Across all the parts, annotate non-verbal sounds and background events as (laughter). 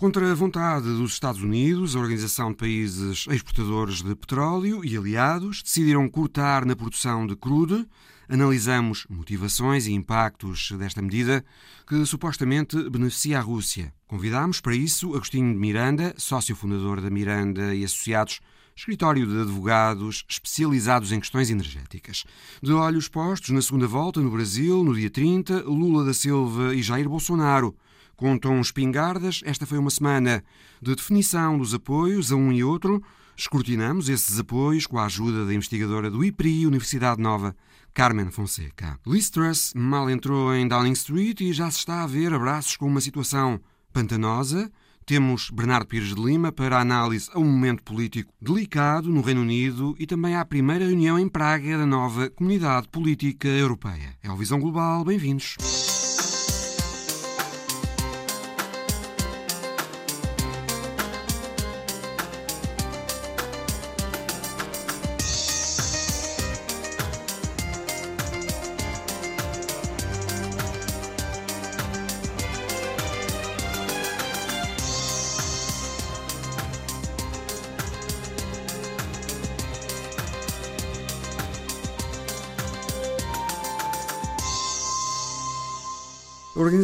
Contra a vontade dos Estados Unidos, a Organização de Países Exportadores de Petróleo e aliados decidiram cortar na produção de crude. Analisamos motivações e impactos desta medida que supostamente beneficia a Rússia. Convidámos para isso Agostinho de Miranda, sócio fundador da Miranda e Associados, escritório de advogados especializados em questões energéticas. De olhos postos na segunda volta no Brasil, no dia 30, Lula da Silva e Jair Bolsonaro Contam espingardas, esta foi uma semana de definição dos apoios a um e outro. Escrutinamos esses apoios com a ajuda da investigadora do IPRI, Universidade Nova, Carmen Fonseca. Liz Truss mal entrou em Downing Street e já se está a ver abraços com uma situação pantanosa. Temos Bernardo Pires de Lima para análise a um momento político delicado no Reino Unido e também à primeira reunião em Praga da nova Comunidade Política Europeia. É o Visão Global, bem-vindos.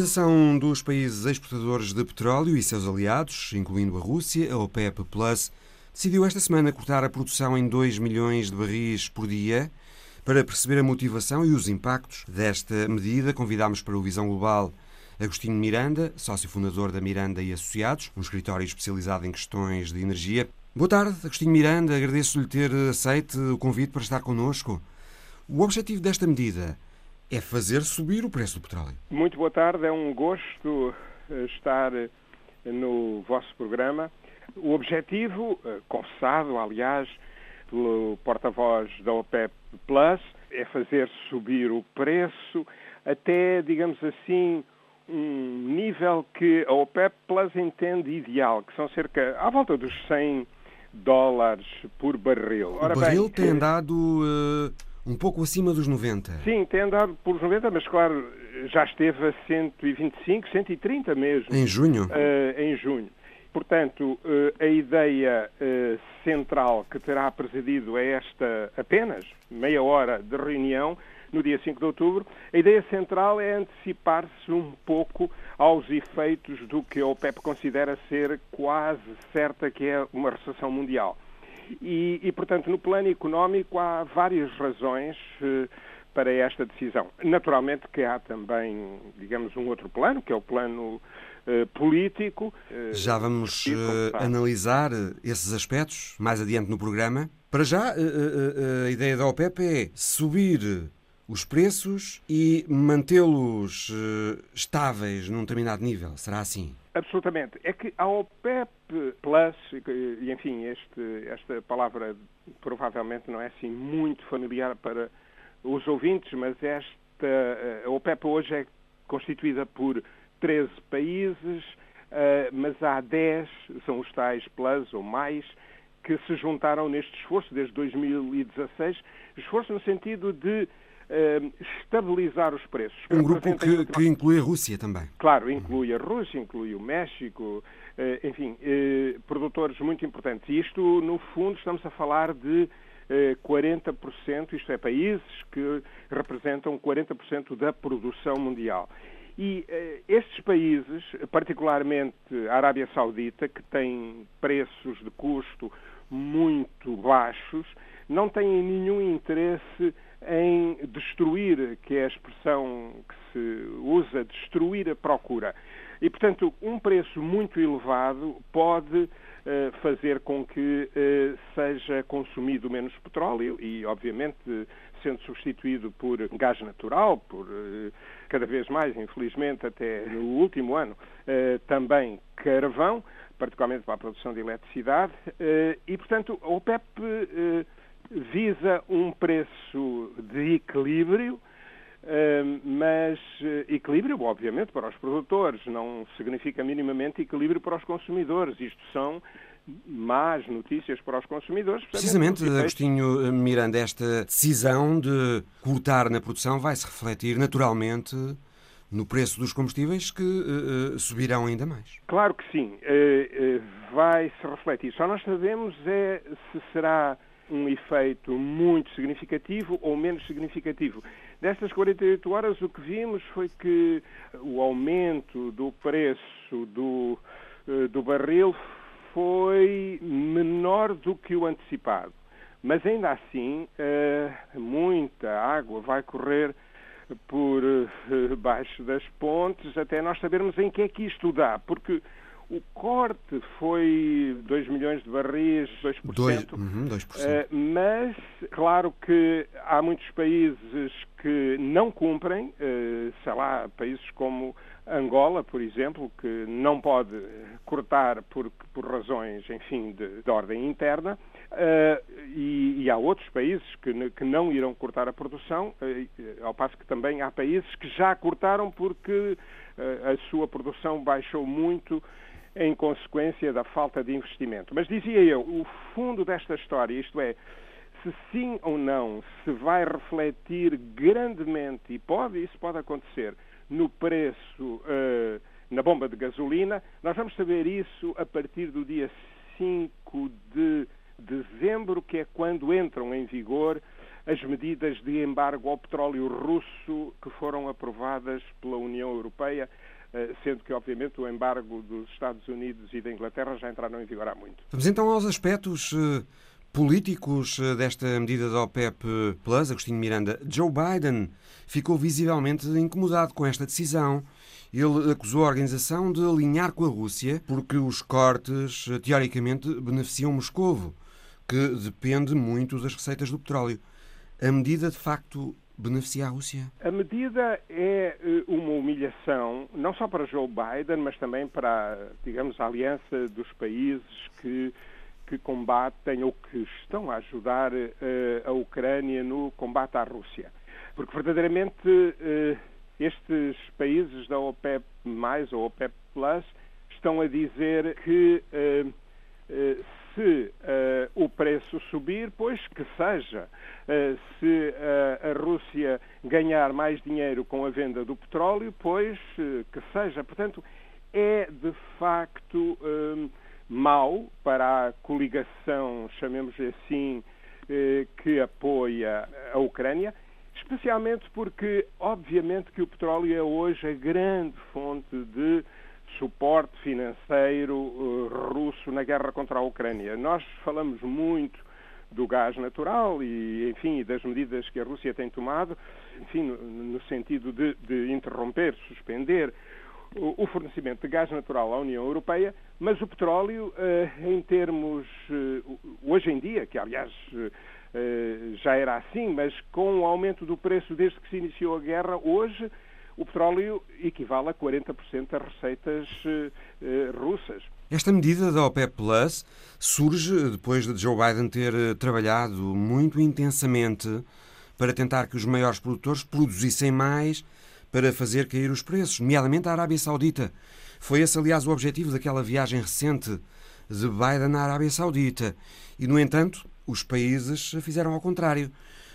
Organização dos Países Exportadores de Petróleo e seus aliados, incluindo a Rússia, a OPEP Plus, decidiu esta semana cortar a produção em 2 milhões de barris por dia. Para perceber a motivação e os impactos desta medida, convidámos para o Visão Global Agostinho Miranda, sócio fundador da Miranda e Associados, um escritório especializado em questões de energia. Boa tarde, Agostinho Miranda. Agradeço-lhe ter aceito o convite para estar connosco. O objetivo desta medida é fazer subir o preço do petróleo. Muito boa tarde, é um gosto eh, estar eh, no vosso programa. O objetivo, eh, confessado, aliás, pelo porta-voz da OPEP Plus, é fazer subir o preço até, digamos assim, um nível que a OPEP Plus entende ideal, que são cerca, à volta dos 100 dólares por barril. Ora o barril bem, tem andado uh, um pouco acima dos 90. Sim, tem andado pelos 90, mas claro, já esteve a 125, 130 mesmo. Em junho? Uh, em junho. Portanto, uh, a ideia uh, central que terá presidido a esta apenas meia hora de reunião, no dia 5 de outubro, a ideia central é antecipar-se um pouco aos efeitos do que a OPEP considera ser quase certa que é uma recessão mundial. E, e, portanto, no plano económico há várias razões eh, para esta decisão. Naturalmente que há também, digamos, um outro plano, que é o plano eh, político. Eh, já vamos analisar esses aspectos mais adiante no programa. Para já, a ideia da OPEP é subir os preços e mantê-los estáveis num determinado nível. Será assim? Absolutamente. É que a OPEP Plus, e enfim, este, esta palavra provavelmente não é assim muito familiar para os ouvintes, mas esta a OPEP hoje é constituída por 13 países, eh, mas há 10, são os tais Plus ou mais, que se juntaram neste esforço desde 2016, esforço no sentido de estabilizar os preços. Um grupo que, que, inclui a Rússia também. Claro, inclui a Rússia, inclui o México, uh, enfim, uh, produtores muito importantes. E isto, no fundo, estamos a falar de 40%, isto é, países que representam 40% da produção mundial. E eh, estes países, particularmente a Arábia Saudita, que tem preços de custo muito baixos, não têm nenhum interesse em destruir, que é a expressão que se usa, destruir a procura. E, portanto, um preço muito elevado pode uh, fazer com que uh, seja consumido menos petróleo e, obviamente, sendo substituído por gás natural, por uh, cada vez mais, infelizmente, até no último ano, também carvão, particularmente para a produção de eletricidade. e, portanto, a OPEP visa um preço de equilíbrio, eh, mas eh, equilíbrio, obviamente, para os produtores, não significa minimamente equilíbrio para os consumidores. Isto são más notícias para os consumidores. Precisamente, Agostinho Miranda, esta decisão de cortar na produção vai se refletir naturalmente no preço dos combustíveis que uh, subirão ainda mais. Claro que sim, uh, uh, vai se refletir. Só nós sabemos é se será um efeito muito significativo ou menos significativo. Nestas 48 horas, o que vimos foi que o aumento do preço do, do barril foi menor do que o antecipado. Mas ainda assim, muita água vai correr por (laughs) baixo das pontes até nós sabermos em que é que isto dá, porque o corte foi 2 milhões de barris, 2%. 2, uhum, 2%. Uh, mas, claro que há muitos países que não cumprem, uh, sei lá, países como Angola, por exemplo, que não pode cortar por, por razões, enfim, de, de ordem interna, uh, e, e, há outros países que, que, não irão cortar a produção, uh, ao passo que também há países que já cortaram porque uh, a sua produção baixou muito em consequência da falta de investimento. Mas dizia eu, o fundo desta história, isto é, se sim ou não se vai refletir grandemente, e pode, isso pode acontecer, no preço uh, na bomba de gasolina. Nós vamos saber isso a partir do dia 5 de dezembro, que é quando entram em vigor as medidas de embargo ao petróleo russo que foram aprovadas pela União Europeia, eh, sendo que, obviamente, o embargo dos Estados Unidos e da Inglaterra já entraram em vigor há muito. Vamos então aos aspectos eh, políticos desta medida da OPEP Plus, Agostinho Miranda. Joe Biden ficou visivelmente incomodado com esta decisão. Ele acusou a organização de alinhar com a Rússia porque os cortes, teoricamente, beneficiam Moscovo, que depende muito das receitas do petróleo. A medida, de facto, beneficia a Rússia? A medida é eh, uma humilhação, não só para Joe Biden, mas também para, digamos, a aliança dos países que que combatem ou que estão a ajudar uh, a Ucrânia no combate à Rússia. Porque verdadeiramente uh, estes países da OPEP mais ou OPEP Plus estão a dizer que uh, se o preço subir, pois que seja. se a Rússia ganhar mais dinheiro com a venda do petróleo, pois que seja. Portanto, é de facto mau para a coligação, chamemos assim, que apoia a Ucrânia, especialmente porque, obviamente, que o petróleo é hoje a grande fonte de suporte financeiro uh, russo na guerra contra a Ucrânia. Nós falamos muito do gás natural e, enfim, das medidas que a Rússia tem tomado, enfim, no, sentido de, de interromper, suspender o fornecimento de gás natural à União Europeia, mas o petróleo, eh, em termos, eh, hoje em dia, que aliás eh, já era assim, mas com o aumento do preço desde que se iniciou a guerra, hoje o petróleo equivale a 40% das receitas russas. Esta medida da OPEP Plus surge depois de Joe Biden ter trabalhado muito intensamente para tentar que os maiores produtores produzissem mais para fazer cair os preços, nomeadamente a Arábia Saudita. Foi esse, aliás, o objetivo daquela viagem recente de Biden à Arábia Saudita. E, no entanto, os países fizeram ao contrário.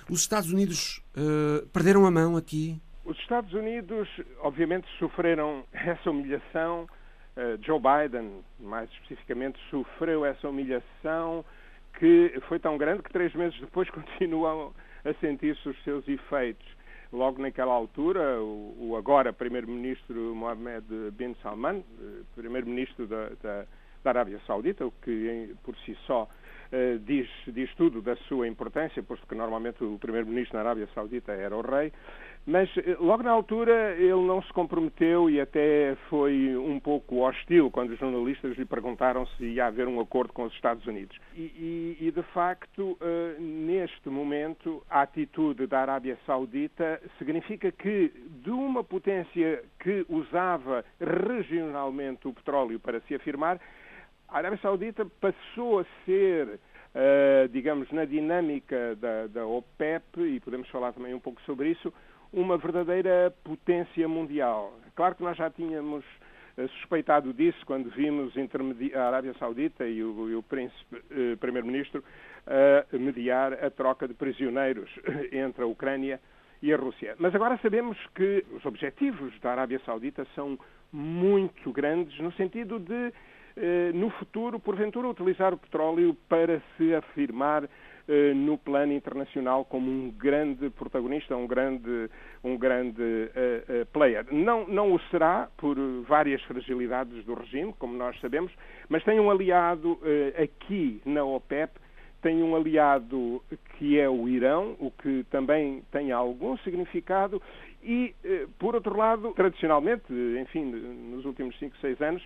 Os Estados Unidos uh, perderam a mão aqui? Os Estados Unidos, obviamente, sofreram essa humilhação. Uh, Joe Biden, mais especificamente, sofreu essa humilhação que foi tão grande que três meses depois (laughs) continuam a sentir-se os seus efeitos logo naquela altura, o, agora primeiro-ministro Mohammed bin Salman, eh, primeiro-ministro da, da, da, Arábia Saudita, o que por si só uh, diz, diz tudo da sua importância, posto que normalmente o primeiro-ministro na Arábia Saudita era o rei, mas eh, logo na altura ele não se comprometeu e até foi um pouco hostil quando os jornalistas lhe perguntaram se ia haver um acordo com os Estados Unidos. E, e, e de facto, uh, neste momento, a atitude da Arábia Saudita significa que de uma potência que usava regionalmente o petróleo para se afirmar, a Arábia Saudita passou a ser Uh, digamos, na dinâmica da, da, OPEP, e podemos falar também um pouco sobre isso, uma verdadeira potência mundial. Claro que nós já tínhamos eh, suspeitado disso quando vimos a Arábia Saudita e o, e o eh, primeiro-ministro uh, mediar a troca de prisioneiros (coughs) entre a Ucrânia e a Rússia. Mas agora sabemos que os objetivos da Arábia Saudita são muito grandes no sentido de, eh, no futuro, porventura, utilizar o petróleo para se afirmar eh, no plano internacional como um grande protagonista, um grande, um grande uh, uh, player. Não, não o será por várias fragilidades do regime, como nós sabemos, mas tem um aliado aqui na OPEP tem um aliado que é o Irão, o que também tem algum significado, e, por outro lado, tradicionalmente, enfim, nos últimos 5, 6 anos,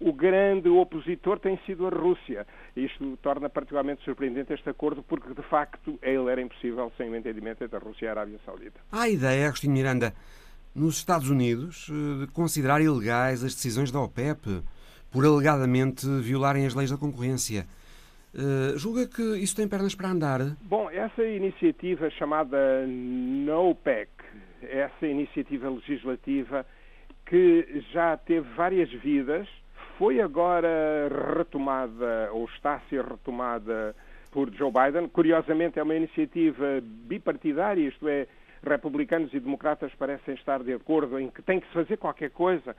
o grande opositor tem sido a Rússia. Isto torna particularmente surpreendente este acordo, porque de facto ele era impossível sem o entendimento entre a Rússia e a Arábia Saudita. Há a ideia, Agostinho Miranda, nos Estados Unidos, eh, de considerar ilegais as decisões da OPEP por alegadamente violarem as leis da concorrência. Uh, julga que isso tem pernas para andar? Bom, essa iniciativa chamada NOPEC, essa iniciativa legislativa que já teve várias vidas, foi agora retomada, ou está a ser retomada por Joe Biden. Curiosamente, é uma iniciativa bipartidária, isto é, republicanos e democratas parecem estar de acordo em que tem que se fazer qualquer coisa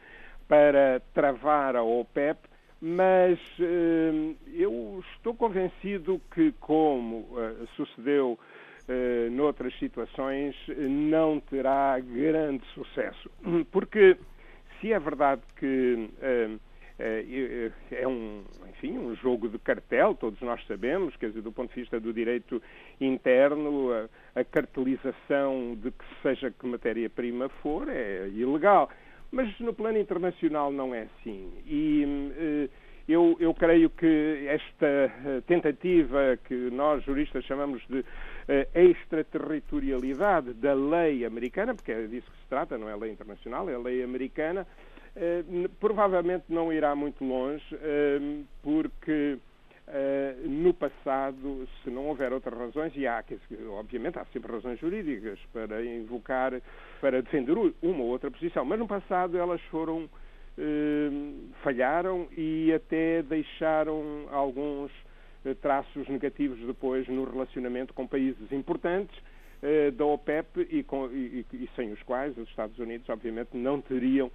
para travar a OPEP, mas eh, eu estou convencido que, como eh, sucedeu eh, noutras situações, não terá grande sucesso. (clears throat) Porque se é verdade que é, é um, enfim, um jogo de cartel, todos nós sabemos, quer dizer, do ponto de vista do direito interno, a, a cartelização de que seja que matéria-prima for é ilegal. Mas no plano internacional não é assim. E eh, eu, eu, creio que esta eh, tentativa que nós juristas chamamos de eh, extraterritorialidade da lei americana, porque é disso que se trata, não é lei internacional, é lei americana, provavelmente não irá muito longe, eh, porque eh, no passado, se não houver outras razões, e há, obviamente, há sempre razões jurídicas para invocar, para defender uma ou outra posição, mas no passado elas foram, falharam e até deixaram alguns traços negativos depois no relacionamento com países importantes eh, da OPEP e, com, e, e, sem os quais os Estados Unidos, obviamente, não teriam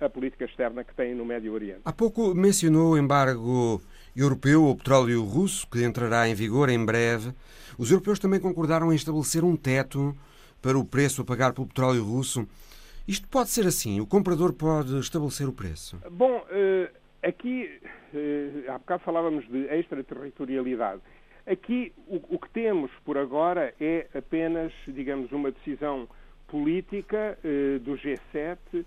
a política externa que têm no Médio Oriente. Há pouco mencionou o embargo europeu ao petróleo russo, que entrará em vigor em breve. Os europeus também concordaram em estabelecer um teto para o preço a pagar pelo petróleo russo. Isto pode ser assim? O comprador pode estabelecer o preço? Bom, uh, aqui, uh, há bocado falávamos de extraterritorialidade. Aqui o, que temos por agora é apenas, digamos, uma decisão política eh, do G7 eh,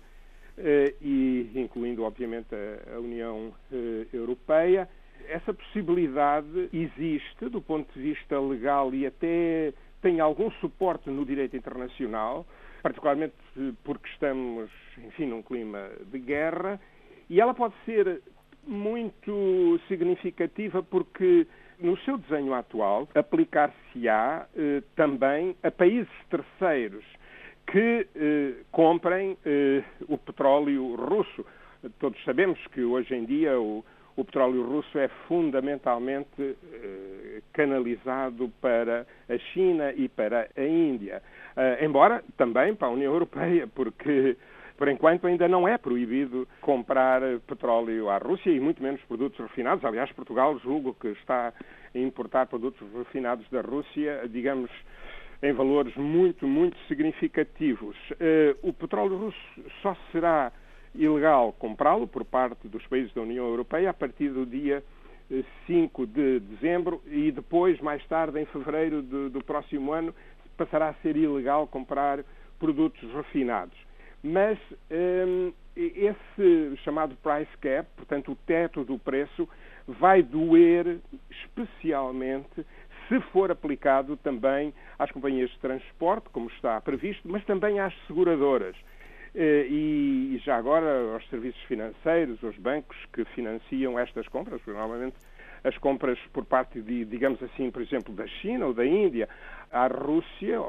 e incluindo, obviamente, a, a União eh, Europeia. Essa possibilidade existe do ponto de vista legal e até tem algum suporte no direito internacional, particularmente porque estamos, enfim, num clima de guerra, e ela pode ser muito significativa porque no seu desenho atual, aplicar-se-á eh, também a países terceiros que eh, comprem eh, o petróleo russo. Todos sabemos que hoje em dia o, o petróleo russo é fundamentalmente eh, canalizado para a China e para a Índia, eh, embora também para a União Europeia, porque por enquanto ainda não é proibido comprar petróleo à Rússia e muito menos produtos refinados. Aliás, Portugal julgo que está a importar produtos refinados da Rússia, digamos, em valores muito, muito significativos. Uh, o petróleo russo só será ilegal comprá-lo por parte dos países da União Europeia a partir do dia 5 eh, de dezembro e depois, mais tarde, em fevereiro de, do próximo ano, passará a ser ilegal comprar produtos refinados mas um, esse chamado price cap, portanto o teto do preço, vai doer especialmente se for aplicado também às companhias de transporte, como está previsto, mas também às seguradoras. Eh, e já agora aos serviços financeiros, aos bancos que financiam estas compras, normalmente as compras por parte de, digamos assim, por exemplo, da China ou da Índia à Rússia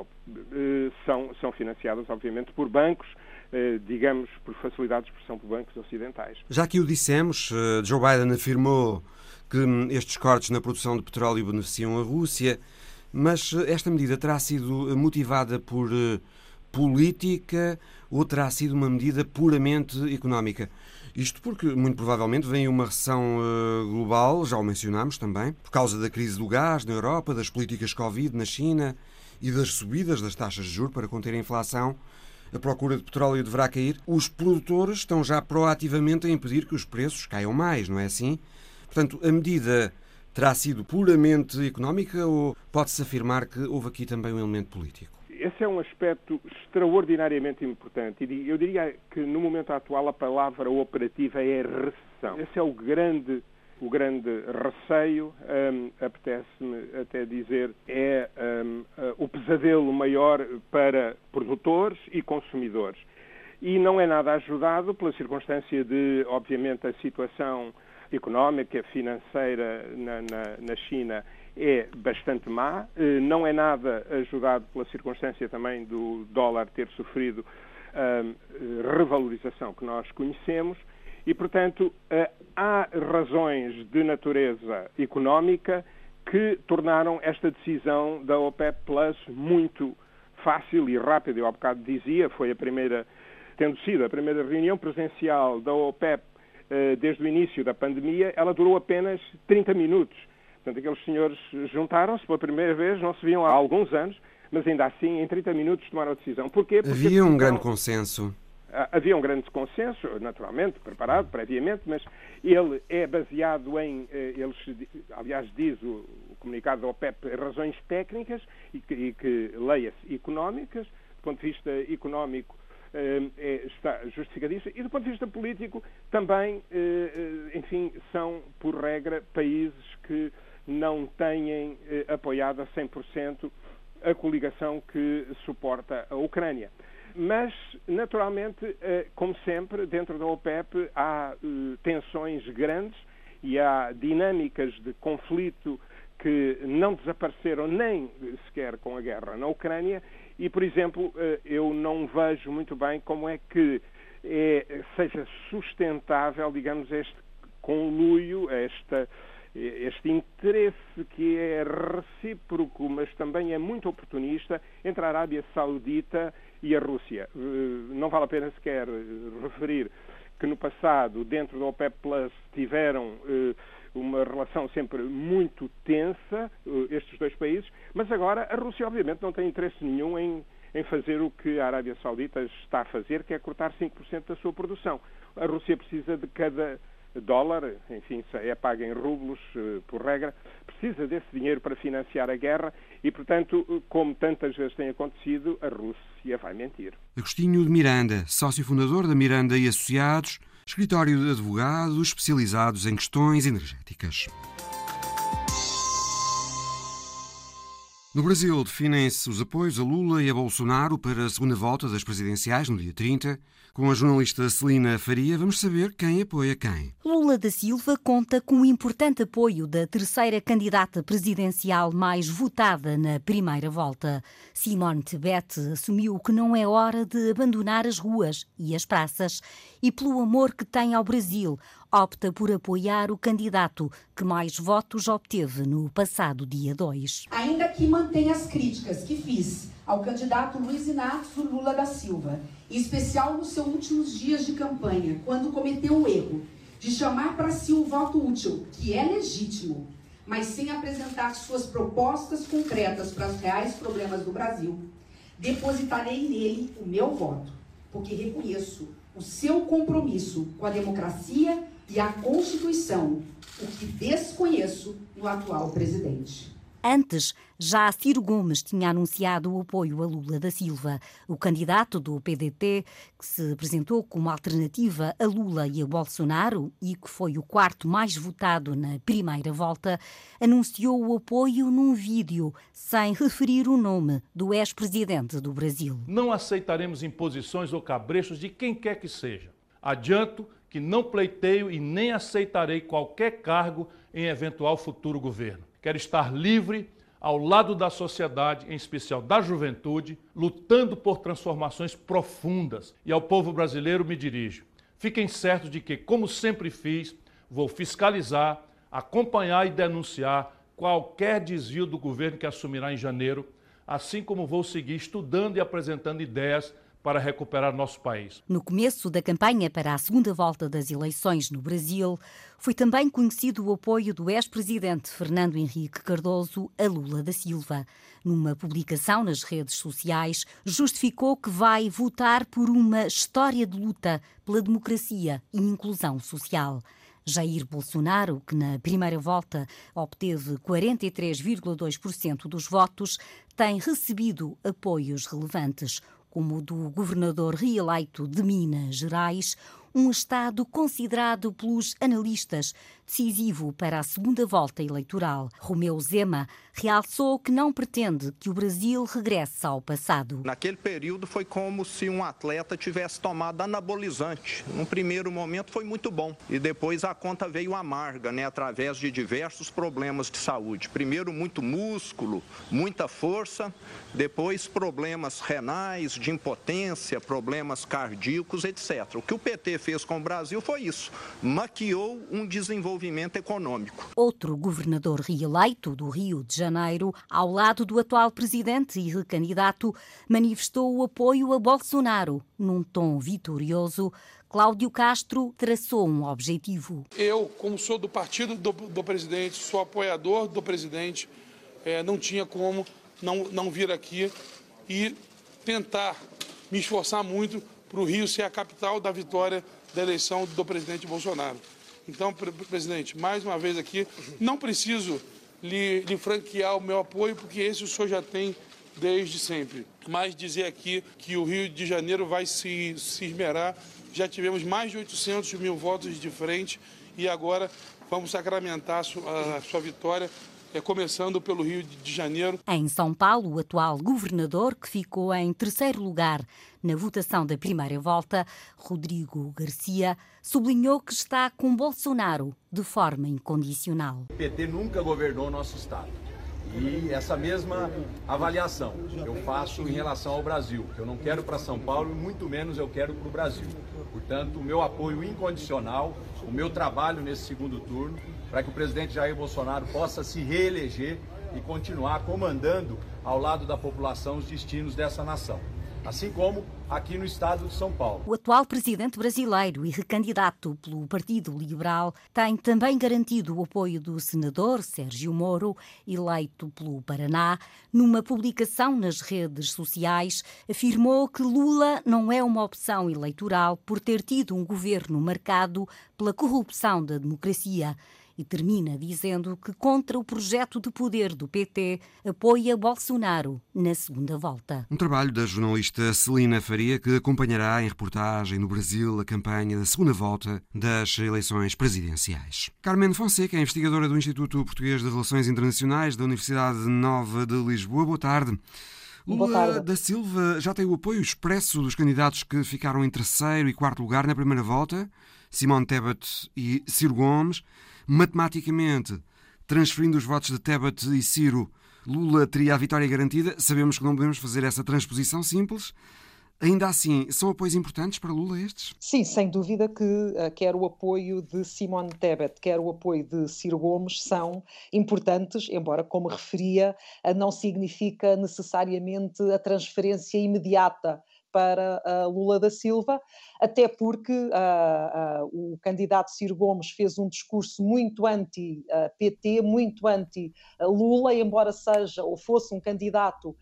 eh, são, são financiadas, obviamente, por bancos eh, digamos, por facilidade de expressão por bancos ocidentais. Já que o dissemos, Joe Biden afirmou que hum, estes cortes na produção de petróleo beneficiam a Rússia, mas esta medida terá sido motivada por política ou terá sido uma medida puramente económica? Isto porque, muito provavelmente, vem uma recessão global, já o mencionámos também, por causa da crise do gás na Europa, das políticas Covid na China e das subidas das taxas de juros para conter a inflação. A procura de petróleo deverá cair. Os produtores estão já proativamente a impedir que os preços caiam mais, não é assim? Portanto, a medida terá sido puramente económica ou pode-se afirmar que houve aqui também um elemento político? esse é um aspecto extraordinariamente importante. E eu diria que no momento atual a palavra operativa é recessão. Esse é o grande, o grande receio, um, apetece-me até dizer, é um, o pesadelo maior para produtores e consumidores. E não é nada ajudado pela circunstância de, obviamente, a situação económica, financeira na, na, na China é bastante má. Eh, não é nada ajudado pela circunstância também do dólar ter sofrido a revalorização que nós conhecemos e, portanto, eh, há razões de natureza económica que tornaram esta decisão da OPEP Plus muito fácil e rápida. Eu há bocado dizia, foi a primeira, tendo sido a primeira reunião presencial da OPEP desde o início da pandemia, ela durou apenas 30 minutos Portanto, aqueles senhores juntaram-se pela primeira vez, não se viam há alguns anos, mas ainda assim, em 30 minutos, tomaram a decisão. Porquê? Porque havia um grande consenso. Ah, havia um grande consenso, naturalmente, preparado previamente, mas ele é baseado em, eh, eles, aliás, diz o, comunicado da OPEP, razões técnicas e que, e que leia-se, económicas, do ponto de vista económico, eh, é, está justificadíssimo. E do ponto de vista político, também, eh, enfim, são, por regra, países que não têm eh, apoiado a 100% a coligação que suporta a Ucrânia. Mas, naturalmente, eh, como sempre, dentro da OPEP há eh, tensões grandes e há dinâmicas de conflito que não desapareceram nem sequer com a guerra na Ucrânia e, por exemplo, eh, eu não vejo muito bem como é que é, seja sustentável, digamos, este conluio, esta este interesse que é recíproco, mas também é muito oportunista entre a Arábia Saudita e a Rússia. Eh, não vale a pena sequer referir que no passado, dentro da OPEP Plus, tiveram eh, uma relação sempre muito tensa, eh, estes dois países, mas agora a Rússia, obviamente, não tem interesse nenhum em, em fazer o que a Arábia Saudita está a fazer, que é cortar 5% da sua produção. A Rússia precisa de cada dólar, enfim, é pago em rublos eh, por regra, precisa desse dinheiro para financiar a guerra e, portanto, como tantas vezes tem acontecido, a Rússia vai mentir. Agostinho de Miranda, sócio fundador da Miranda e Associados, escritório de advogados especializados em questões energéticas. No Brasil, definem-se os apoios a Lula e a Bolsonaro para a segunda volta das presidenciais no dia 30. Com a jornalista Celina Faria, vamos saber quem apoia quem. Lula da Silva conta com o importante apoio da terceira candidata presidencial mais votada na primeira volta. Simone Tebet assumiu que não é hora de abandonar as ruas e as praças e, pelo amor que tem ao Brasil, opta por apoiar o candidato que mais votos obteve no passado dia 2. Ainda que mantenha as críticas que fiz ao candidato Luiz Inácio Lula da Silva, em especial nos seus últimos dias de campanha, quando cometeu o erro de chamar para si o voto útil, que é legítimo, mas sem apresentar suas propostas concretas para os reais problemas do Brasil, depositarei nele o meu voto, porque reconheço o seu compromisso com a democracia e a Constituição, o que desconheço no atual presidente. Antes, já Ciro Gomes tinha anunciado o apoio a Lula da Silva. O candidato do PDT, que se apresentou como alternativa a Lula e a Bolsonaro e que foi o quarto mais votado na primeira volta, anunciou o apoio num vídeo, sem referir o nome do ex-presidente do Brasil. Não aceitaremos imposições ou cabrechos de quem quer que seja. Adianto que não pleiteio e nem aceitarei qualquer cargo em eventual futuro governo quero estar livre ao lado da sociedade, em especial da juventude, lutando por transformações profundas. E ao povo brasileiro me dirijo. Fiquem certos de que, como sempre fiz, vou fiscalizar, acompanhar e denunciar qualquer desvio do governo que assumirá em janeiro, assim como vou seguir estudando e apresentando ideias para recuperar nosso país. No começo da campanha para a segunda volta das eleições no Brasil, foi também conhecido o apoio do ex-presidente Fernando Henrique Cardoso a Lula da Silva. Numa publicação nas redes sociais, justificou que vai votar por uma história de luta pela democracia e inclusão social. Jair Bolsonaro, que na primeira volta obteve 43,2% dos votos, tem recebido apoios relevantes como o do governador reeleito de Minas Gerais, um Estado considerado pelos analistas decisivo para a segunda volta eleitoral. Romeu Zema realçou que não pretende que o Brasil regresse ao passado. Naquele período foi como se um atleta tivesse tomado anabolizante. Num primeiro momento foi muito bom e depois a conta veio amarga, né, através de diversos problemas de saúde. Primeiro muito músculo, muita força, depois problemas renais, de impotência, problemas cardíacos, etc. O que o PT fez com o Brasil foi isso, maquiou um desenvolvimento econômico. Outro governador reeleito do Rio de Janeiro, ao lado do atual presidente e recandidato, manifestou o apoio a Bolsonaro num tom vitorioso. Cláudio Castro traçou um objetivo. Eu, como sou do partido do, do presidente, sou apoiador do presidente, é, não tinha como não, não vir aqui e tentar me esforçar muito para o Rio ser a capital da vitória da eleição do presidente Bolsonaro. Então, presidente, mais uma vez aqui, não preciso lhe, lhe franquear o meu apoio, porque esse o senhor já tem desde sempre. Mas dizer aqui que o Rio de Janeiro vai se, se esmerar. Já tivemos mais de 800 mil votos de frente e agora vamos sacramentar a sua, a sua vitória é começando pelo Rio de Janeiro. Em São Paulo, o atual governador, que ficou em terceiro lugar na votação da primeira volta, Rodrigo Garcia, sublinhou que está com Bolsonaro de forma incondicional. O PT nunca governou nosso Estado. E essa mesma avaliação eu faço em relação ao Brasil, que eu não quero para São Paulo e muito menos eu quero para o Brasil. Portanto, o meu apoio incondicional, o meu trabalho nesse segundo turno para que o presidente Jair Bolsonaro possa se reeleger e continuar comandando ao lado da população os destinos dessa nação. Assim como aqui no estado de São Paulo. O atual presidente brasileiro e recandidato pelo Partido Liberal tem também garantido o apoio do senador Sérgio Moro, eleito pelo Paraná. Numa publicação nas redes sociais, afirmou que Lula não é uma opção eleitoral por ter tido um governo marcado pela corrupção da democracia e termina dizendo que, contra o projeto de poder do PT, apoia Bolsonaro na segunda volta. Um trabalho da jornalista Celina Faria, que acompanhará em reportagem no Brasil a campanha da segunda volta das eleições presidenciais. Carmen Fonseca é investigadora do Instituto Português de Relações Internacionais da Universidade Nova de Lisboa. Boa tarde. Lula da Silva já tem o apoio expresso dos candidatos que ficaram em terceiro e quarto lugar na primeira volta, Simone Tebet e Ciro Gomes. Matematicamente, transferindo os votos de Tebet e Ciro, Lula teria a vitória garantida. Sabemos que não podemos fazer essa transposição simples. Ainda assim, são apoios importantes para Lula estes? Sim, sem dúvida que uh, quer o apoio de Simone Tebet, quer o apoio de Ciro Gomes são importantes, embora, como referia, uh, não significa necessariamente a transferência imediata para uh, Lula da Silva, até porque uh, uh, o candidato Ciro Gomes fez um discurso muito anti-PT, muito anti-Lula, embora seja ou fosse um candidato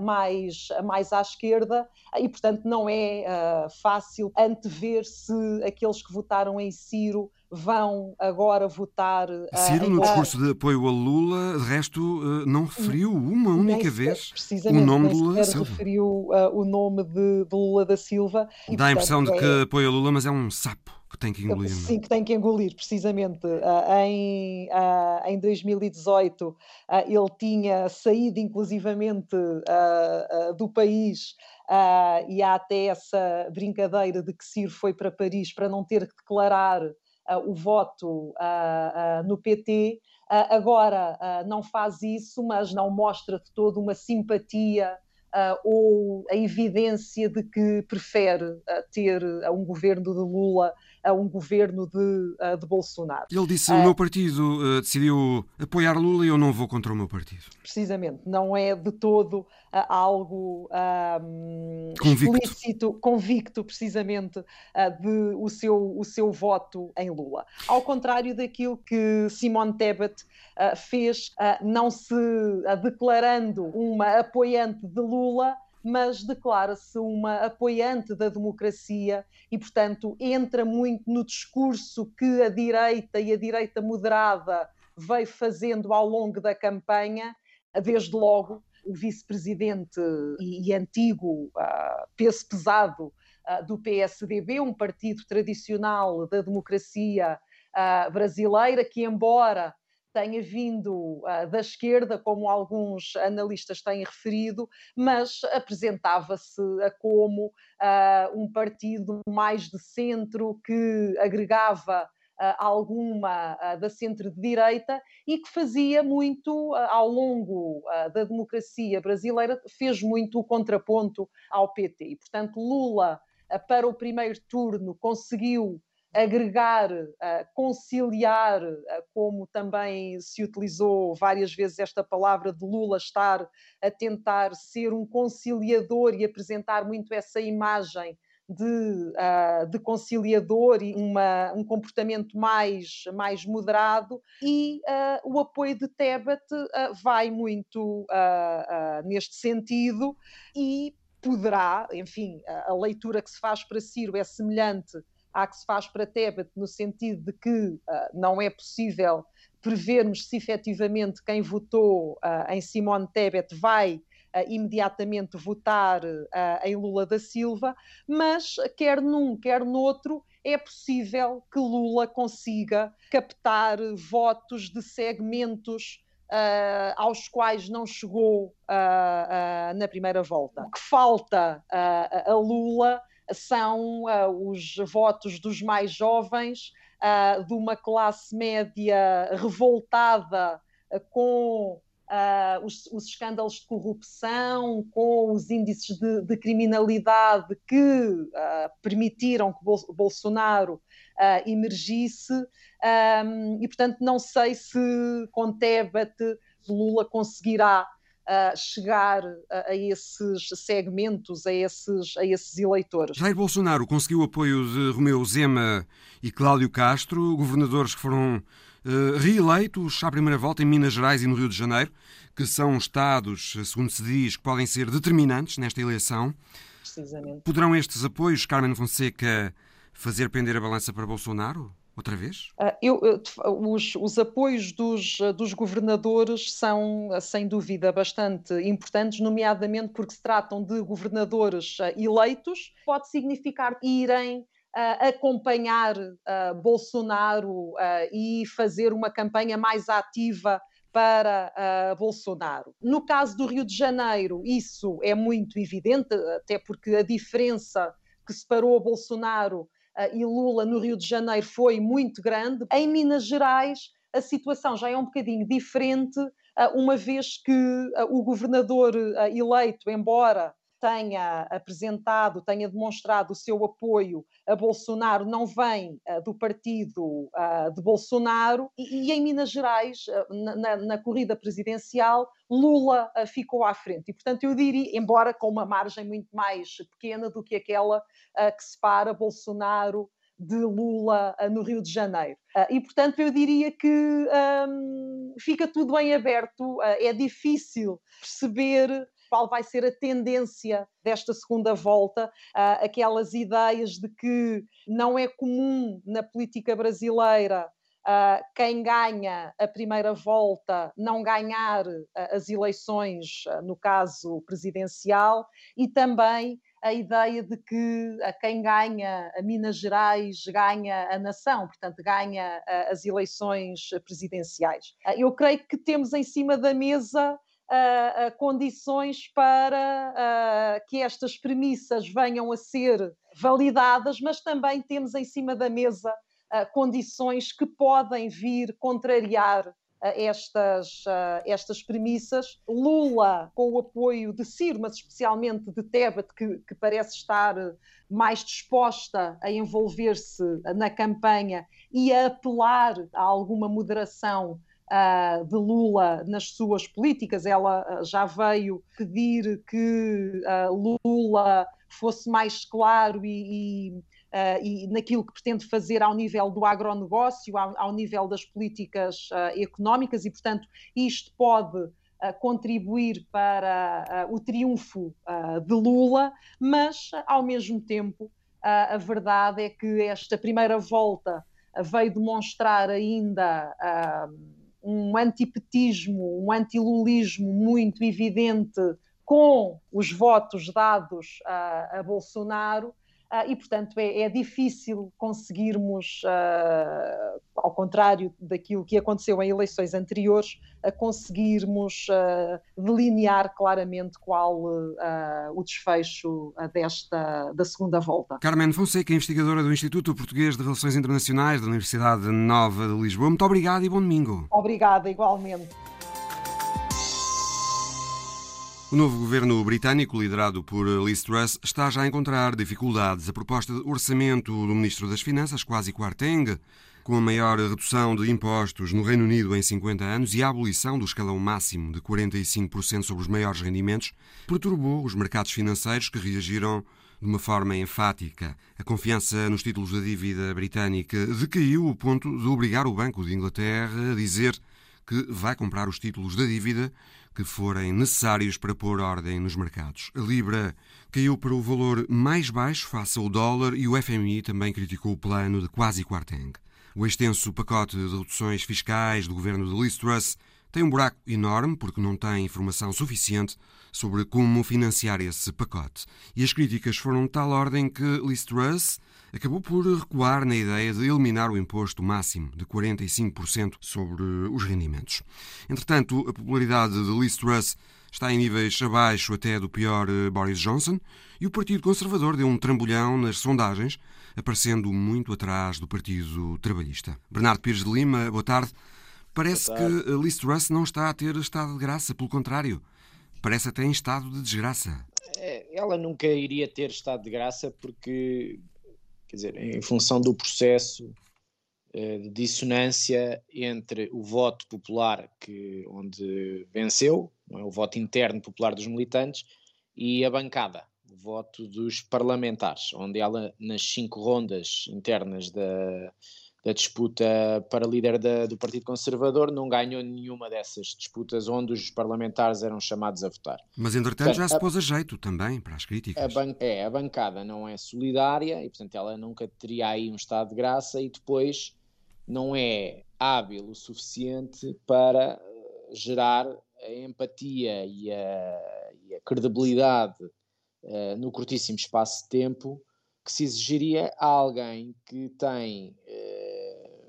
mais, mais à esquerda, e portanto não é fácil antever se aqueles que votaram em Ciro vão agora votar. Ciro, uh, no discurso de apoio a Lula, de resto, uh, não referiu uma única vez o nome de Lula da Silva. referiu uh, o nome de, de, Lula da Silva. E, Dá a impressão de que é... apoia Lula, mas é um sapo que tem que engolir. Sim, é? que tem que engolir, precisamente. em, em 2018 ele tinha saído inclusivamente do país e há até essa brincadeira de que Ciro foi para Paris para não ter que declarar o voto no PT, agora não faz isso, mas não mostra de todo uma simpatia ou a evidência de que prefere ter um governo de Lula a um governo de, de Bolsonaro. Ele disse: o meu partido uh, decidiu apoiar Lula e eu não vou contra o meu partido. Precisamente, não é de todo algo um, convicto. explícito, convicto, precisamente, de o seu, o seu voto em Lula. Ao contrário daquilo que Simone Tebet fez, não se declarando uma apoiante de Lula mas declara-se uma apoiante da democracia e, portanto, entra muito no discurso que a direita e a direita moderada veio fazendo ao longo da campanha, desde logo o vice-presidente e, antigo uh, peso pesado uh, do PSDB, um partido tradicional da democracia uh, brasileira, que, embora tenha vindo uh, da esquerda, como alguns analistas têm referido, mas apresentava-se como uh, um partido mais de centro que agregava Uh, alguma da centro-direita e que fazia muito, ao longo da democracia brasileira, fez muito o contraponto ao PT. E, portanto, Lula, para o primeiro turno, conseguiu agregar, conciliar, como também se utilizou várias vezes esta palavra de Lula estar a tentar ser um conciliador e apresentar muito essa imagem de, uh, de, conciliador e uma, um comportamento mais, mais moderado, e uh, o apoio de Tebet uh, vai muito neste sentido e poderá, enfim, a leitura que se faz para Ciro é semelhante há que se faz para Tebet, no sentido de que uh, não é possível prevermos se efetivamente quem votou uh, em Simone Tebet vai uh, imediatamente votar em Lula da Silva, mas quer num, quer noutro, é possível que Lula consiga captar votos de segmentos Uh, aos quais não chegou uh, uh, na primeira volta. O que falta a Lula são uh, os votos dos mais jovens, uh, de uma classe média revoltada uh, com os, os, escândalos de corrupção, com os índices de, de criminalidade que permitiram que Bol Bolsonaro emergisse. Um, e, portanto, não sei se com Tebet Lula conseguirá uh, chegar a, a, esses segmentos, a esses, a esses eleitores. Jair Bolsonaro conseguiu o apoio de Romeu Zema e Cláudio Castro, governadores que foram uh, reeleitos à primeira volta em Minas Gerais e no Rio de Janeiro, que são estados, segundo se diz, que podem ser determinantes nesta eleição. Precisamente. Poderão estes apoios, Carmen Fonseca, fazer pender a balança para Bolsonaro? Outra vez? Uh, eu, os, os, apoios dos, dos, governadores são, sem dúvida, bastante importantes, nomeadamente porque se tratam de governadores uh, eleitos. Pode significar irem uh, acompanhar Bolsonaro e fazer uma campanha mais ativa para uh, Bolsonaro. No caso do Rio de Janeiro, isso é muito evidente, até porque a diferença que separou Bolsonaro e Lula no Rio de Janeiro foi muito grande. Em Minas Gerais, a situação já é um bocadinho diferente, uma vez que o governador eleito, embora tenha apresentado, tenha demonstrado o seu apoio a Bolsonaro, não vem uh, do partido uh, de Bolsonaro, e, e, em Minas Gerais, uh, na, na, corrida presidencial, Lula ficou à frente. E, portanto, eu diria, embora com uma margem muito mais pequena do que aquela que separa Bolsonaro de Lula no Rio de Janeiro. e, portanto, eu diria que um, fica tudo em aberto, é difícil perceber qual vai ser a tendência desta segunda volta, uh, aquelas ideias de que não é comum na política brasileira Uh, quem ganha a primeira volta não ganhar uh, as eleições, uh, no caso presidencial, e também a ideia de que quem ganha a Minas Gerais ganha a nação, portanto, ganha as eleições presidenciais. eu creio que temos em cima da mesa uh, condições para uh, que estas premissas venham a ser validadas, mas também temos em cima da mesa condições que podem vir contrariar estas, estas premissas. Lula, com o apoio de Ciro, mas especialmente de Tebet, que, que parece estar mais disposta a envolver-se na campanha e a apelar a alguma moderação uh, de Lula nas suas políticas. Ela uh, já veio pedir que uh, Lula fosse mais claro e, e, e, naquilo que pretende fazer ao nível do agronegócio, ao, ao nível das políticas económicas, e, portanto, isto pode. contribuir para o triunfo de Lula, mas, ao mesmo tempo, a verdade é que esta primeira volta veio demonstrar ainda um antipetismo, um antilulismo muito evidente com os votos dados a, a Bolsonaro. Uh, e, portanto, é, é difícil conseguirmos, uh, ao contrário daquilo que aconteceu em eleições anteriores, a conseguirmos uh, delinear claramente qual o desfecho desta da segunda volta. Carmen Fonseca, investigadora do Instituto Português de Relações Internacionais da Universidade Nova de Lisboa. Muito obrigado e bom domingo. Obrigada, igualmente. O novo governo britânico, liderado por Liz Truss, está já a encontrar dificuldades. A proposta de orçamento do Ministro das Finanças, quase Kwarteng, com a maior redução de impostos no Reino Unido em 50 anos e a abolição do escalão máximo de 45% sobre os maiores rendimentos, perturbou os mercados financeiros que reagiram de uma forma enfática. A confiança nos títulos da dívida britânica decaiu ao ponto de obrigar o Banco de Inglaterra a dizer que vai comprar os títulos da dívida que forem necessários para pôr ordem nos mercados. A Libra caiu para o valor mais baixo face ao dólar e o FMI também criticou o plano de quase Quarteng. O extenso pacote de reduções fiscais do governo de Liz Truss tem um buraco enorme porque não tem informação suficiente sobre como financiar esse pacote. E as críticas foram de tal ordem que Liz Truss acabou por recuar na ideia de eliminar o imposto máximo de 45% sobre os rendimentos. Entretanto, a popularidade de Liz Truss está em níveis abaixo até do pior eh, Boris Johnson e o Partido Conservador deu um trambolhão nas sondagens, aparecendo muito atrás do Partido Trabalhista. Bernardo Pires de Lima, boa tarde. Parece boa tarde. que Liz Truss não está a ter estado de graça, pelo contrário, parece até em estado de desgraça. Ela nunca iria ter estado de graça porque quer dizer, em função do processo eh, de dissonância entre o voto popular que, onde venceu, é? o voto interno popular dos militantes, e a bancada, o voto dos parlamentares, onde ela, nas cinco rondas internas da, da disputa para líder da, do Partido Conservador, não ganhou nenhuma dessas disputas onde os parlamentares eram chamados a votar. Mas, entretanto, portanto, já se pôs a, a jeito também para as críticas. A ban é, a bancada não é solidária e, portanto, ela nunca teria aí um estado de graça e depois não é hábil o suficiente para eh, gerar a empatia e a, e a credibilidade uh, no curtíssimo espaço de tempo que se exigiria a alguém que tem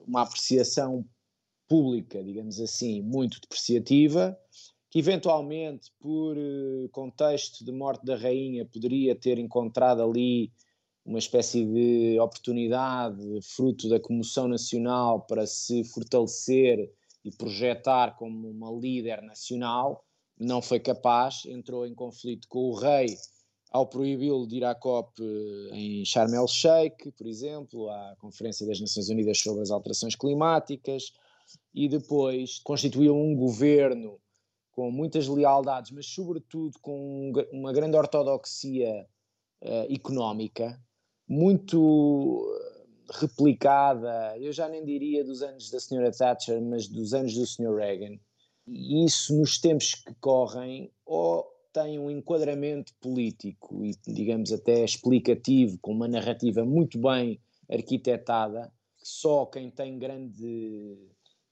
uma apreciação pública, digamos assim, muito depreciativa, que eventualmente, por uh, contexto de morte da rainha, poderia ter encontrado ali uma espécie de oportunidade, fruto da comoção nacional, para se fortalecer e projetar como uma líder nacional, não foi capaz, entrou em conflito com o rei ao proibi-lo de ir à COP eh, em Sharm el-Sheikh, por exemplo, à Conferência das Nações Unidas sobre as Alterações Climáticas, e depois constituiu um governo com muitas lealdades, mas sobretudo com uma grande ortodoxia uh, económica, muito eh, replicada, eu já nem diria dos anos da Sra. Thatcher, mas dos anos do Sr. Reagan. E isso nos tempos que correm, ou tem um enquadramento político e, digamos, até explicativo, com uma narrativa muito bem arquitetada, que só quem tem grande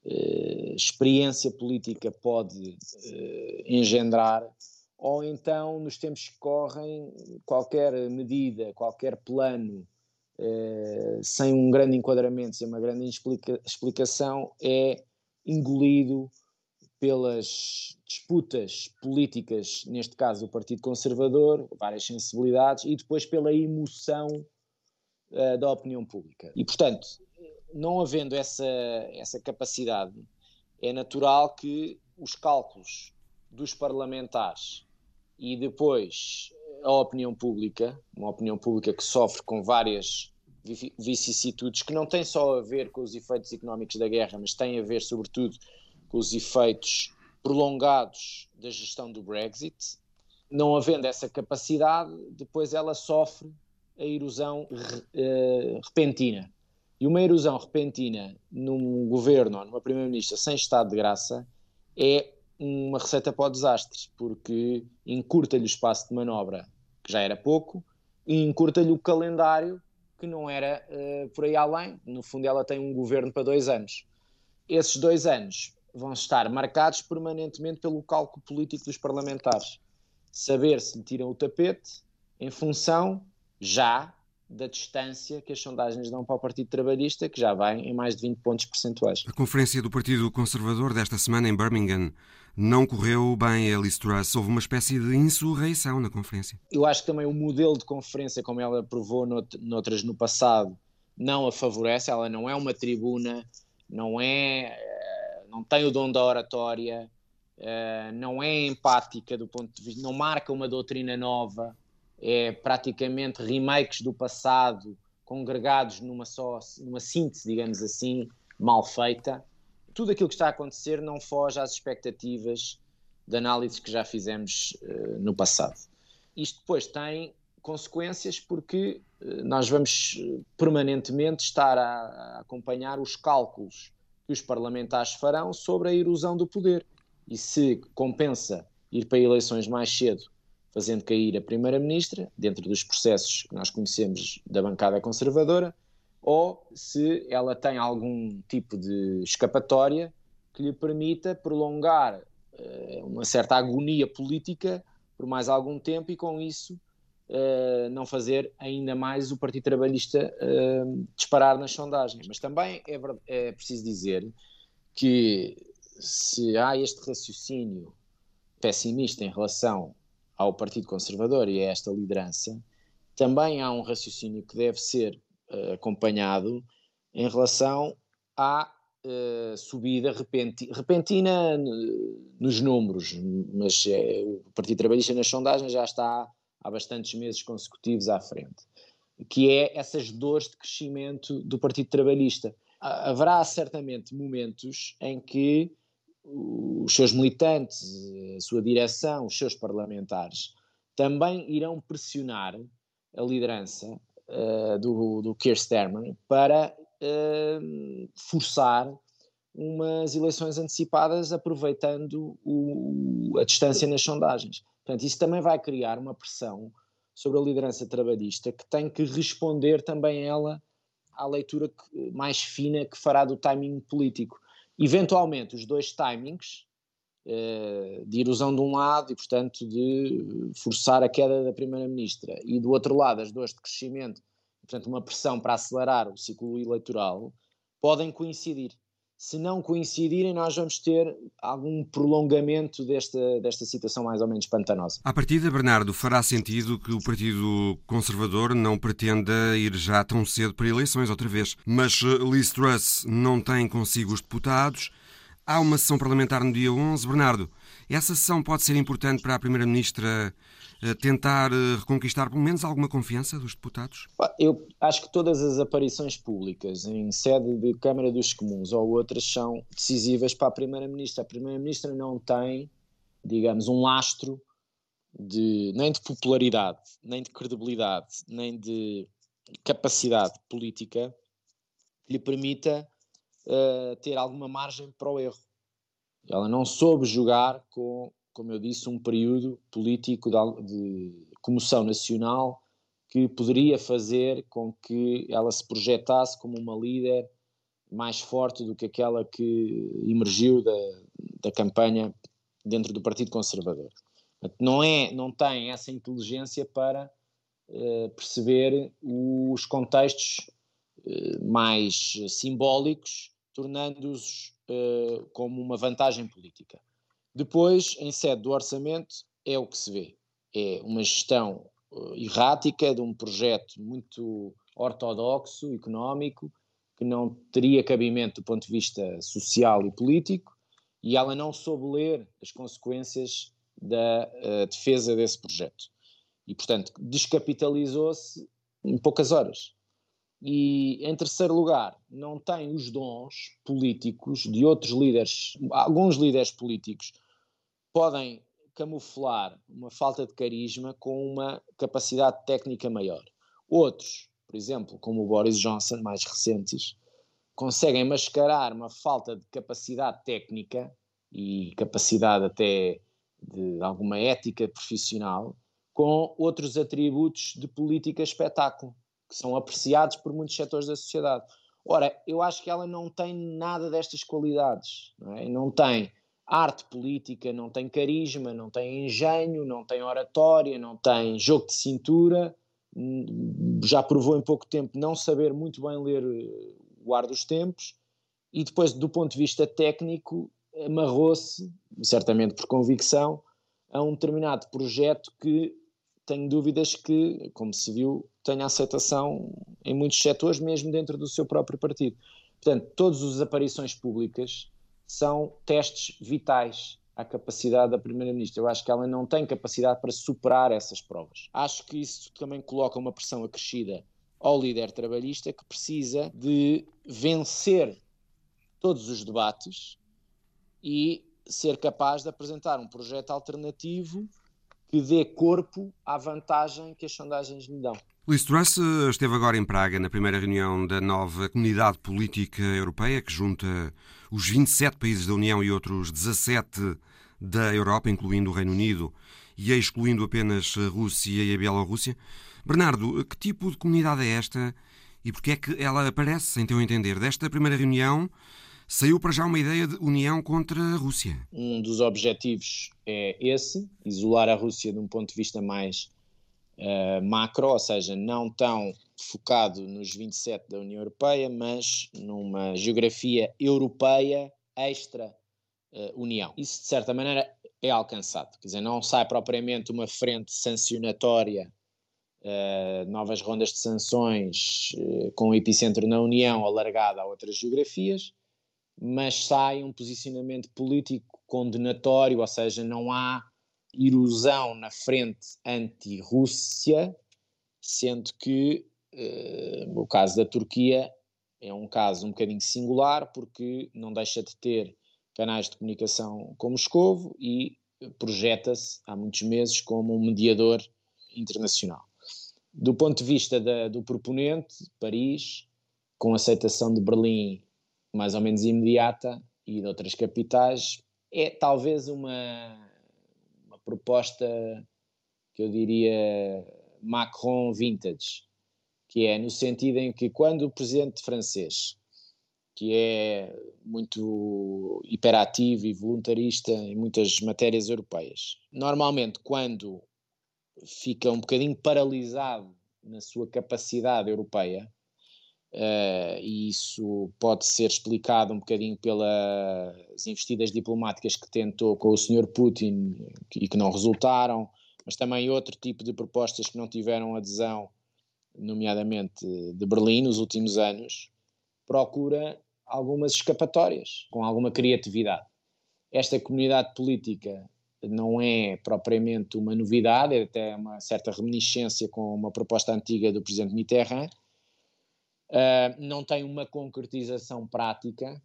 eh, experiência política pode eh, engendrar, ou então, nos tempos que correm, qualquer medida, qualquer plano eh, sem um grande enquadramento, sem uma grande explica explicação, é engolido pelas disputas políticas, neste caso do Partido Conservador, várias sensibilidades, e depois pela emoção uh, da opinião pública. E, portanto, não havendo essa, essa capacidade é natural que os cálculos dos parlamentares e depois a opinião pública, uma opinião pública que sofre com várias vicissitudes que não têm só a ver com os efeitos económicos da guerra, mas têm a ver, sobretudo, com os efeitos prolongados da gestão do Brexit. Não havendo essa capacidade, depois ela sofre a erosão uh, repentina. E uma erosão repentina num governo ou numa primeira-ministra sem estado de graça é uma receita para o desastre, porque encurta-lhe o espaço de manobra, que já era pouco, e encurta-lhe o calendário, que não era uh, por aí além. No fundo, ela tem um governo para dois anos. Esses dois anos vão estar marcados permanentemente pelo cálculo político dos parlamentares. Saber se lhe tiram o tapete em função, já, da distância que as sondagens dão para o Partido Trabalhista, que já vai em mais de 20 pontos percentuais. A conferência do Partido Conservador desta semana em Birmingham não correu bem a Liz Truss. Houve uma espécie de insurreição na conferência. Eu acho que também o modelo de conferência, como ela provou noutras no passado, não a favorece. Ela não é uma tribuna, não é, eh, não tem o dom da oratória, eh, não é empática do ponto de vista, não marca uma doutrina nova é praticamente remakes do passado congregados numa só, numa síntese, digamos assim, mal feita. Tudo aquilo que está a acontecer não foge às expectativas de análise que já fizemos uh, no passado. Isto depois tem consequências porque uh, nós vamos eh, permanentemente estar a, a acompanhar os cálculos que os parlamentares farão sobre a erosão do poder. E se compensa ir para eleições mais cedo fazendo cair a Primeira-Ministra, dentro dos processos que nós conhecemos da bancada conservadora, ou se ela tem algum tipo de escapatória que lhe permita prolongar uh, uma certa agonia política por mais algum tempo e, com isso, uh, não fazer ainda mais o Partido Trabalhista uh, disparar nas sondagens. Mas também é, é preciso dizer que se há este raciocínio pessimista em relação ao Partido Conservador e a esta liderança, também há um raciocínio que deve ser uh, acompanhado em relação à uh, subida repentina, repentina nos números, mas uh, o Partido Trabalhista nas sondagens já está há bastantes meses consecutivos à frente, que é essas dores de crescimento do Partido Trabalhista. Haverá certamente momentos em que os seus militantes, a sua direção, os seus parlamentares, também irão pressionar a liderança uh, do, do Keir Starmer para uh, forçar umas eleições antecipadas aproveitando o, a distância nas sondagens. Portanto, isso também vai criar uma pressão sobre a liderança trabalhista que tem que responder também ela à leitura mais fina que fará do timing político eventualmente os dois timings uh, de erosão de um lado e, portanto, de forçar a queda da Primeira-Ministra e do outro lado as dores de crescimento, portanto, uma pressão para acelerar o ciclo eleitoral, podem coincidir. Se não coincidirem, nós vamos ter algum prolongamento desta, desta situação mais ou menos pantanosa. A partida, Bernardo, fará sentido que o Partido Conservador não pretenda ir já tão cedo para eleições outra vez. Mas eh, Liz Truss não tem consigo os deputados. Há uma sessão parlamentar no dia 11. Bernardo, essa sessão pode ser importante para a Primeira-Ministra tentar eh, reconquistar pelo menos alguma confiança dos deputados? Eu acho que todas as aparições públicas em sede de Câmara dos Comuns ou outras são decisivas para a Primeira-Ministra. A Primeira-Ministra não tem, digamos, um lastro de, nem de popularidade, nem de credibilidade, nem de capacidade política que lhe permita uh, ter alguma margem para o erro. Ela não soube jogar com como eu disse, um período político de, de comoção nacional que poderia fazer com que ela se projetasse como uma líder mais forte do que aquela que emergiu da, da campanha dentro do Partido Conservador. Não, é, não tem essa inteligência para uh, perceber os contextos uh, mais simbólicos, tornando-os uh, como uma vantagem política. Depois, em sede do orçamento, é o que se vê. É uma gestão uh, errática de um projeto muito ortodoxo, económico, que não teria cabimento do ponto de vista social e político, e ela não soube ler as consequências da uh, defesa desse projeto. E, portanto, descapitalizou-se em poucas horas. E, em terceiro lugar, não tem os dons políticos de outros líderes, alguns líderes políticos podem camuflar uma falta de carisma com uma capacidade técnica maior. Outros, por exemplo, como o Boris Johnson, mais recentes, conseguem mascarar uma falta de capacidade técnica e capacidade até de alguma ética profissional com outros atributos de política espetáculo, que são apreciados por muitos setores da sociedade. Ora, eu acho que ela não tem nada destas qualidades, não, é? não tem arte política, não tem carisma, não tem engenho, não tem oratória, não tem jogo de cintura, hum, já provou em pouco tempo não saber muito bem ler eh, o ar dos tempos, e depois, do ponto de vista técnico, amarrou-se, certamente por convicção, a um determinado projeto que tenho dúvidas que, como se viu, tenha aceitação em muitos setores, mesmo dentro do seu próprio partido. Portanto, todas as aparições públicas são testes vitais à capacidade da Primeira-Ministra. Eu acho que ela não tem capacidade para superar essas provas. Acho que isso também coloca uma pressão acrescida ao líder trabalhista que precisa de vencer todos os debates e ser capaz de apresentar um projeto alternativo que dê corpo à vantagem que as sondagens lhe dão. Liz Truss esteve agora em Praga na primeira reunião da nova Comunidade Política Europeia, que junta os 27 países da União e outros 17 da Europa, incluindo o Reino Unido e excluindo apenas a Rússia e a Bielorrússia. Bernardo, que tipo de comunidade é esta e porquê é que ela aparece, sem teu entender? Desta primeira reunião saiu para já uma ideia de união contra a Rússia. Um dos objetivos é esse, isolar a Rússia de um ponto de vista mais uh, macro, ou seja, não tão focado nos 27 da União Europeia, mas numa geografia europeia extra uh, União. Isso, de certa maneira, é alcançado. Quer dizer, não sai propriamente uma frente sancionatória, uh, novas rondas de sanções uh, com o epicentro na União alargada a outras geografias, mas sai um posicionamento político condenatório, ou seja, não há erosão na frente anti-Rússia, sendo que uh, o caso da Turquia é um caso um bocadinho singular, porque não deixa de ter canais de comunicação com Moscovo e projeta-se há muitos meses como um mediador internacional. Do ponto de vista da, do proponente, Paris, com aceitação de Berlim mais ou menos imediata e de outras capitais, é talvez uma, uma proposta que eu diria Macron vintage, que é no sentido em que quando o presidente francês, que é muito hiperativo e voluntarista em muitas matérias europeias, normalmente quando fica um bocadinho paralisado na sua capacidade europeia, Uh, e isso pode ser explicado um bocadinho pelas investidas diplomáticas que tentou com o Sr. Putin e que não resultaram, mas também outro tipo de propostas que não tiveram adesão, nomeadamente de Berlim, nos últimos anos, procura algumas escapatórias, com alguma criatividade. Esta comunidade política não é propriamente uma novidade, é até uma certa reminiscência com uma proposta antiga do presidente Mitterrand, uh, não tem uma concretização prática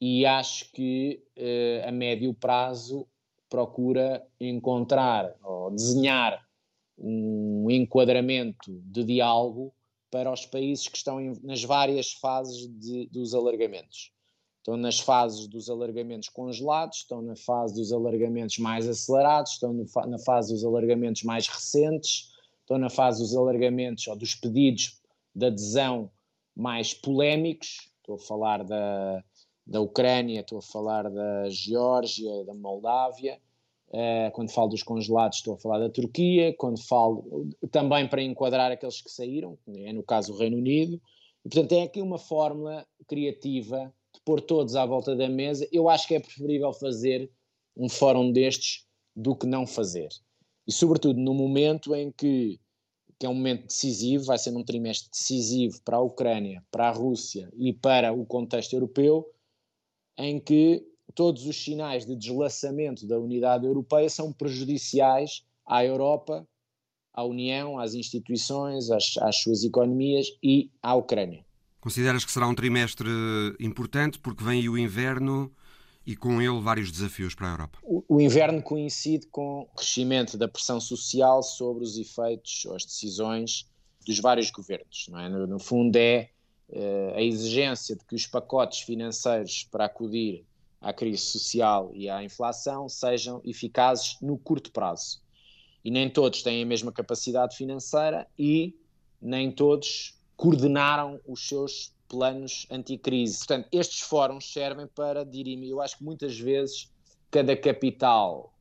e acho que uh, a médio prazo procura encontrar ou desenhar um enquadramento de diálogo para os países que estão em, nas várias fases de, dos alargamentos. Estão nas fases dos alargamentos congelados, estão na fase dos alargamentos mais acelerados, estão no, na fase dos alargamentos mais recentes, estão na fase dos alargamentos ou dos pedidos de adesão mais polémicos, estou a falar da, da Ucrânia, estou a falar da Geórgia, da Moldávia, uh, quando falo dos congelados estou a falar da Turquia, quando falo também para enquadrar aqueles que saíram, é no caso o Reino Unido, e, portanto é aqui uma fórmula criativa de pôr todos à volta da mesa, eu acho que é preferível fazer um fórum destes do que não fazer. E sobretudo no momento em que que é um momento decisivo, vai ser num trimestre decisivo para a Ucrânia, para a Rússia e para o contexto europeu, em que todos os sinais de deslaçamento da unidade europeia são prejudiciais à Europa, à União, às instituições, às, às suas economias e à Ucrânia. Consideras que será um trimestre importante porque vem o inverno e com ele vários desafios para a Europa? O, o inverno coincide com o crescimento da pressão social sobre os efeitos ou as decisões dos vários governos. É? No, no, fundo, é uh, a exigência de que os pacotes financeiros para acudir à crise social e à inflação sejam eficazes no curto prazo. E nem todos têm a mesma capacidade financeira e nem todos coordenaram os seus planos anticrise. Portanto, estes fóruns servem para dirimir. Eu acho que muitas vezes cada capital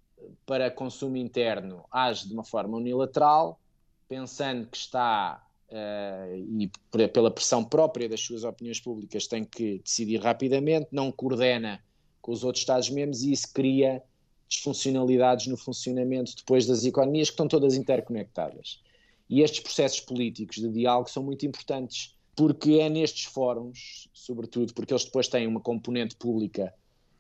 para consumo interno age de uma forma unilateral, pensando que está uh, e pela pressão própria das suas opiniões públicas tem que decidir rapidamente, não coordena com os outros Estados-membros e isso cria disfuncionalidades no funcionamento depois das economias que estão todas interconectadas. E estes processos políticos de diálogo são muito importantes, porque é nestes fóruns, sobretudo, porque eles depois têm uma componente pública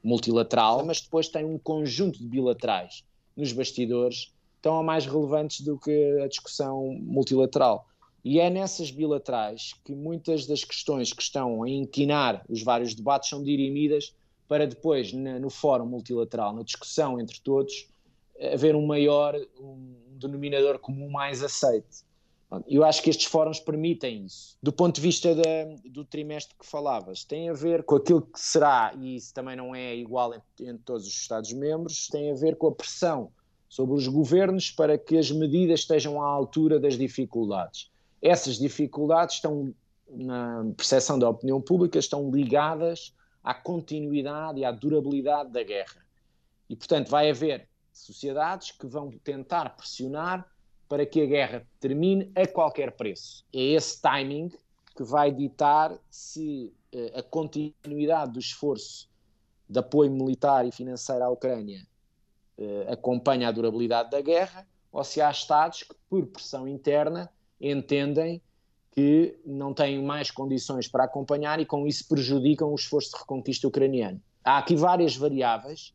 multilateral, mas depois têm um conjunto de bilaterais nos bastidores tão mais relevantes do que a discussão multilateral. E é nessas bilaterais que muitas das questões que estão a inquinar os vários debates são dirimidas para depois, no fórum multilateral, na discussão entre todos, haver um maior um denominador comum mais aceite. Eu acho que estes fóruns permitem isso. Do ponto de vista do trimestre que falavas, tem a ver com aquilo que será, e isso também não é igual entre todos os Estados-membros, tem a ver com a pressão sobre os governos para que as medidas estejam à altura das dificuldades. Essas dificuldades estão, na percepção da opinião pública, estão ligadas à continuidade e à durabilidade da guerra. E, portanto, vai haver sociedades que vão tentar pressionar para que a guerra termine a qualquer preço. É esse timing que vai ditar se uh, a continuidade do esforço de apoio militar e financeiro à Ucrânia uh, acompanha a durabilidade da guerra ou se há Estados que, por pressão interna, entendem que não têm mais condições para acompanhar e com isso prejudicam o esforço de reconquista ucraniano. Há aqui várias variáveis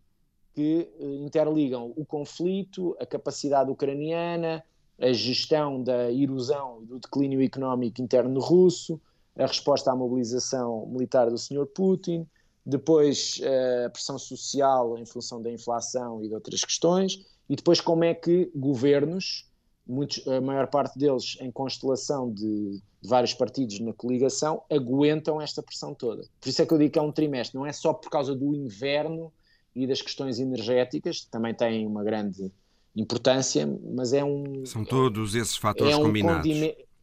que eh, interligam o conflito, a capacidade ucraniana, a gestão da erosão e do declínio económico interno russo, a resposta à mobilização militar do Sr. Putin, depois eh, a pressão social em função da inflação e de outras questões, e depois como é que governos muitos, a maior parte deles em constelação de, de, vários partidos na coligação, aguentam esta pressão toda. Por isso é que eu digo que é um trimestre, não é só por causa do inverno e das questões energéticas, também têm uma grande importância, mas é um. São todos esses fatores é um combinados.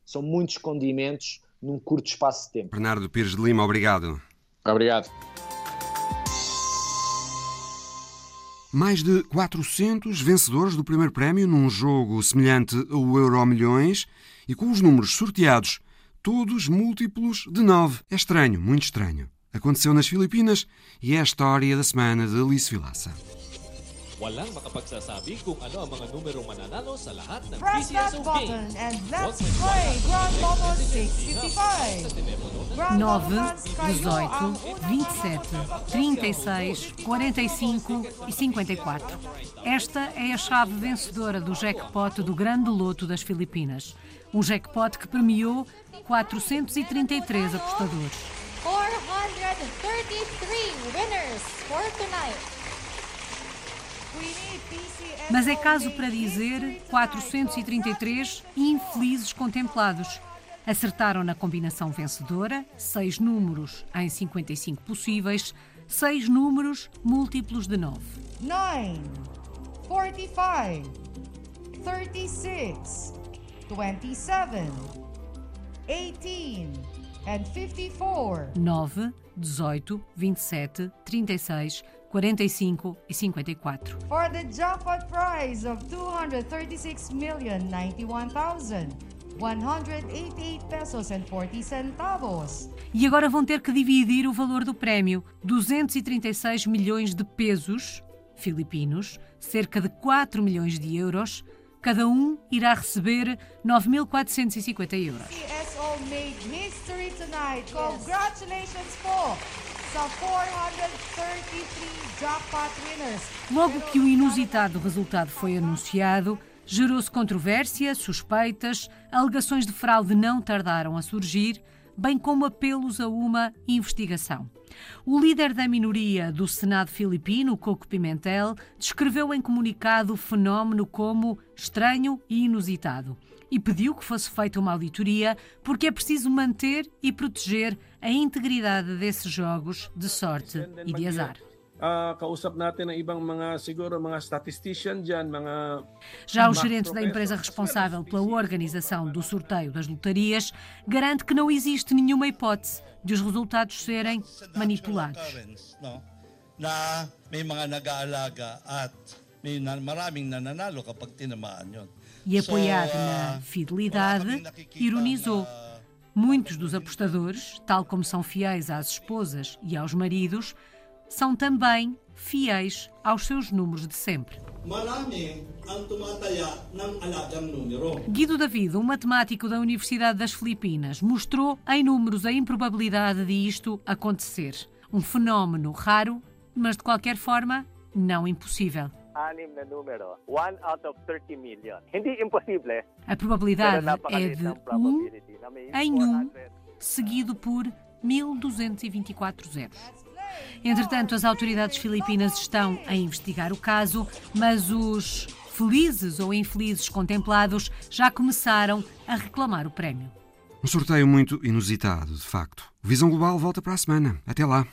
São muitos condimentos num curto espaço de tempo. Bernardo Pires de Lima, obrigado. Obrigado. Mais de 400 vencedores do primeiro prémio num jogo semelhante ao Euro Milhões e com os números sorteados, todos múltiplos de 9. É estranho, muito estranho. Aconteceu nas Filipinas e é a história da semana de Alice Vilaça. Walang makapagsasabi kung ano ang mga numerong mananalo sa lahat ng Press that button and let's play Grand Lotto 655. 9, 18, 27, 36, 45 e 54. Esta é a chave vencedora do jackpot do Grande Loto das Filipinas. Um jackpot que premiou 433 apostadores. 433 winners for tonight. Mas é caso para dizer 433 infelizes contemplados. Acertaram na combinação vencedora, seis números em 55 possíveis, seis números múltiplos de 9. 9, 45, 36, 27, 18 and 54. 9, 18, 27, 36, 45 e 54. For the jackpot prize of 236,091,188 pesos and 40 centavos. E agora vão ter que dividir o valor do prémio, 236 milhões de pesos filipinos, cerca de 4 milhões de euros. Cada um irá receber 9.450 euros. CSO made history tonight. Congratulations, Paul! Logo que o inusitado resultado foi anunciado, gerou-se controvérsia, suspeitas, alegações de fraude não tardaram a surgir, bem como apelos a uma investigação. O líder da minoria do Senado filipino, Coco Pimentel, descreveu em comunicado o fenómeno como estranho e inusitado e pediu que fosse feita uma auditoria porque é preciso manter e proteger a integridade desses jogos de sorte e de azar. Uh, kausap natin ang ibang mga siguro mga statistician diyan, mga Já o gerente da empresa responsável pela organização do sorteio das lotarias garante que não existe nenhuma hipótese de os resultados serem manipulados. Na may mga nag-aalaga at may maraming nananalo kapag tinamaan yon. E apoiado na uh, fidelidade, ironizou. Muitos dos apostadores, tal como são fiéis às esposas e aos maridos, são também fiéis aos seus números de sempre. Guido David, um matemático da Universidade das Filipinas, mostrou em números a improbabilidade de isto acontecer. Um fenómeno raro, mas de qualquer forma não impossível. Anim na número, 1 out of 30 million. (laughs) Hindi impossível. A probabilidade é de 1 em 1, seguido por 1224 zeros. Entretanto, as autoridades filipinas estão a investigar o caso, mas os felizes ou infelizes contemplados já começaram a reclamar o prémio. Um sorteio muito inusitado, de facto. Visão Global volta para a semana. Até lá.